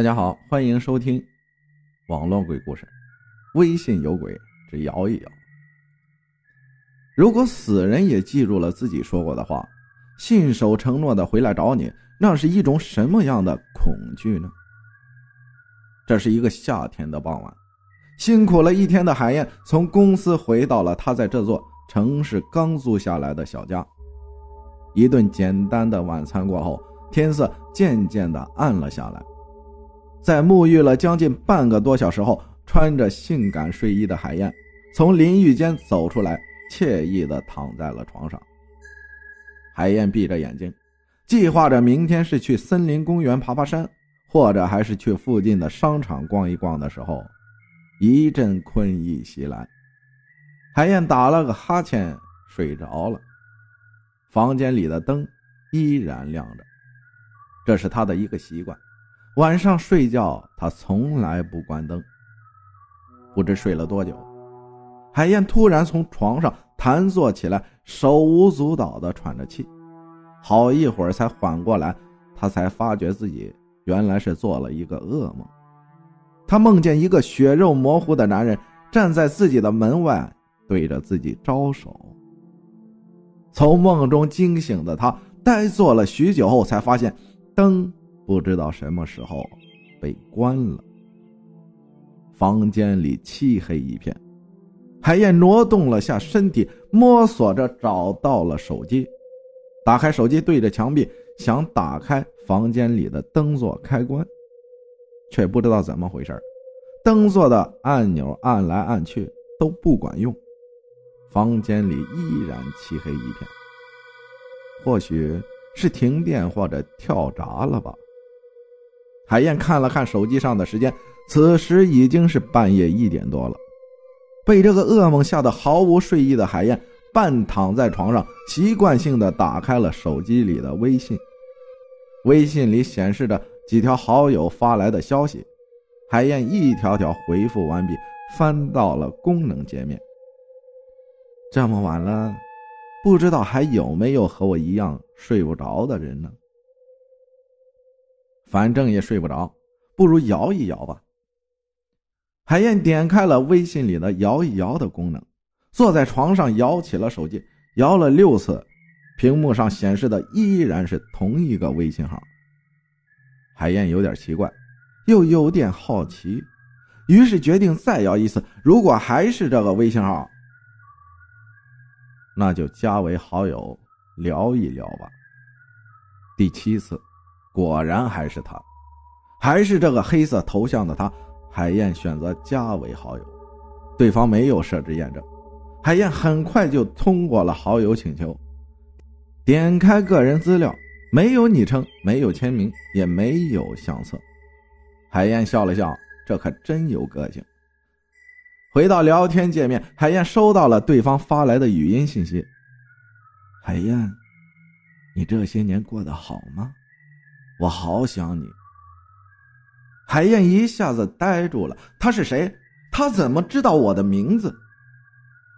大家好，欢迎收听网络鬼故事。微信有鬼，只摇一摇。如果死人也记住了自己说过的话，信守承诺的回来找你，那是一种什么样的恐惧呢？这是一个夏天的傍晚，辛苦了一天的海燕从公司回到了他在这座城市刚租下来的小家。一顿简单的晚餐过后，天色渐渐的暗了下来。在沐浴了将近半个多小时后，穿着性感睡衣的海燕从淋浴间走出来，惬意地躺在了床上。海燕闭着眼睛，计划着明天是去森林公园爬爬山，或者还是去附近的商场逛一逛的时候，一阵困意袭来，海燕打了个哈欠，睡着了。房间里的灯依然亮着，这是他的一个习惯。晚上睡觉，他从来不关灯。不知睡了多久，海燕突然从床上弹坐起来，手舞足蹈地喘着气，好一会儿才缓过来。他才发觉自己原来是做了一个噩梦。他梦见一个血肉模糊的男人站在自己的门外，对着自己招手。从梦中惊醒的他，呆坐了许久后，才发现灯。不知道什么时候被关了。房间里漆黑一片，海燕挪动了下身体，摸索着找到了手机，打开手机，对着墙壁想打开房间里的灯座开关，却不知道怎么回事灯座的按钮按来按去都不管用，房间里依然漆黑一片。或许是停电或者跳闸了吧。海燕看了看手机上的时间，此时已经是半夜一点多了。被这个噩梦吓得毫无睡意的海燕，半躺在床上，习惯性的打开了手机里的微信。微信里显示着几条好友发来的消息，海燕一条条回复完毕，翻到了功能界面。这么晚了，不知道还有没有和我一样睡不着的人呢？反正也睡不着，不如摇一摇吧。海燕点开了微信里的摇一摇的功能，坐在床上摇起了手机，摇了六次，屏幕上显示的依然是同一个微信号。海燕有点奇怪，又有点好奇，于是决定再摇一次。如果还是这个微信号，那就加为好友聊一聊吧。第七次。果然还是他，还是这个黑色头像的他。海燕选择加为好友，对方没有设置验证，海燕很快就通过了好友请求。点开个人资料，没有昵称，没有签名，也没有相册。海燕笑了笑，这可真有个性。回到聊天界面，海燕收到了对方发来的语音信息：“海燕，你这些年过得好吗？”我好想你。海燕一下子呆住了，他是谁？他怎么知道我的名字？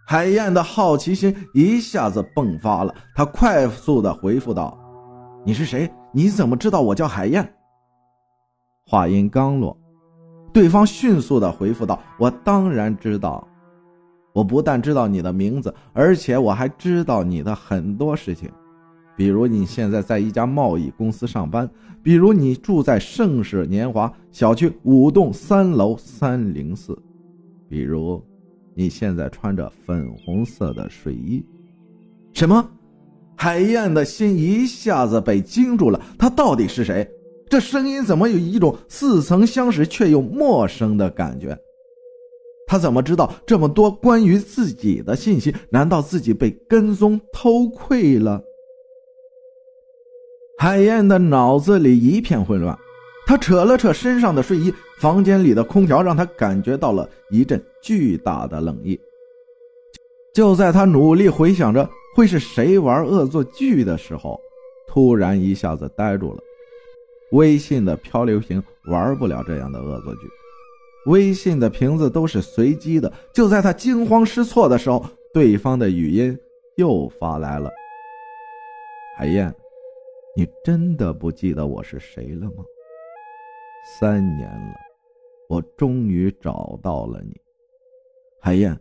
海燕的好奇心一下子迸发了，他快速的回复道：“你是谁？你怎么知道我叫海燕？”话音刚落，对方迅速的回复道：“我当然知道，我不但知道你的名字，而且我还知道你的很多事情。”比如你现在在一家贸易公司上班，比如你住在盛世年华小区五栋三楼三零四，比如你现在穿着粉红色的睡衣。什么？海燕的心一下子被惊住了。他到底是谁？这声音怎么有一种似曾相识却又陌生的感觉？他怎么知道这么多关于自己的信息？难道自己被跟踪偷窥了？海燕的脑子里一片混乱，她扯了扯身上的睡衣，房间里的空调让她感觉到了一阵巨大的冷意。就在她努力回想着会是谁玩恶作剧的时候，突然一下子呆住了。微信的漂流瓶玩不了这样的恶作剧，微信的瓶子都是随机的。就在她惊慌失措的时候，对方的语音又发来了：“海燕。”你真的不记得我是谁了吗？三年了，我终于找到了你，海燕。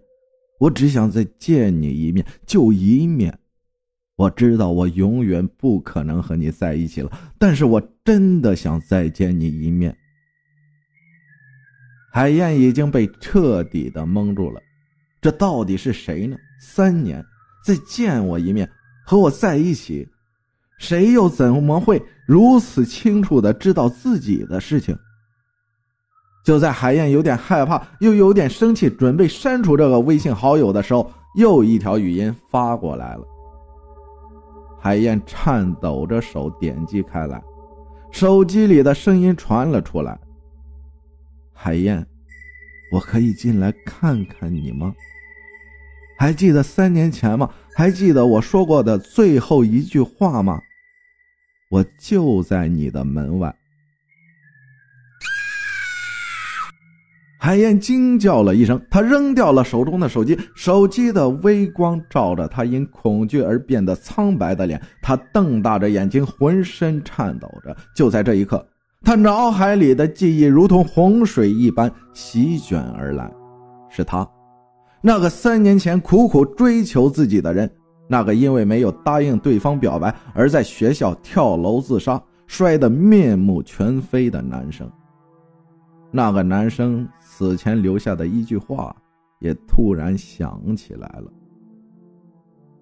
我只想再见你一面，就一面。我知道我永远不可能和你在一起了，但是我真的想再见你一面。海燕已经被彻底的蒙住了，这到底是谁呢？三年再见我一面，和我在一起，谁又怎么会如此清楚的知道自己的事情？就在海燕有点害怕，又有点生气，准备删除这个微信好友的时候，又一条语音发过来了。海燕颤抖着手点击开来，手机里的声音传了出来：“海燕，我可以进来看看你吗？还记得三年前吗？还记得我说过的最后一句话吗？我就在你的门外。”海燕惊叫了一声，她扔掉了手中的手机，手机的微光照着她因恐惧而变得苍白的脸，她瞪大着眼睛，浑身颤抖着。就在这一刻，她脑海里的记忆如同洪水一般席卷而来，是他，那个三年前苦苦追求自己的人，那个因为没有答应对方表白而在学校跳楼自杀、摔得面目全非的男生。那个男生死前留下的一句话，也突然想起来了。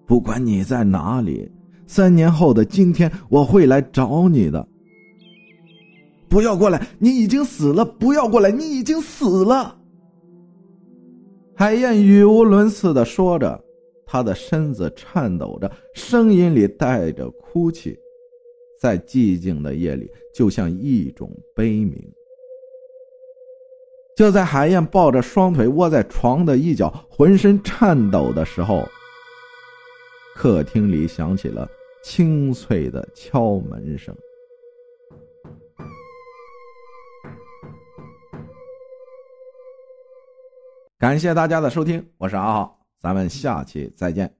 不管你在哪里，三年后的今天，我会来找你的。不要过来，你已经死了！不要过来，你已经死了！海燕语无伦次的说着，他的身子颤抖着，声音里带着哭泣，在寂静的夜里，就像一种悲鸣。就在海燕抱着双腿窝在床的一角，浑身颤抖的时候，客厅里响起了清脆的敲门声。感谢大家的收听，我是阿浩，咱们下期再见。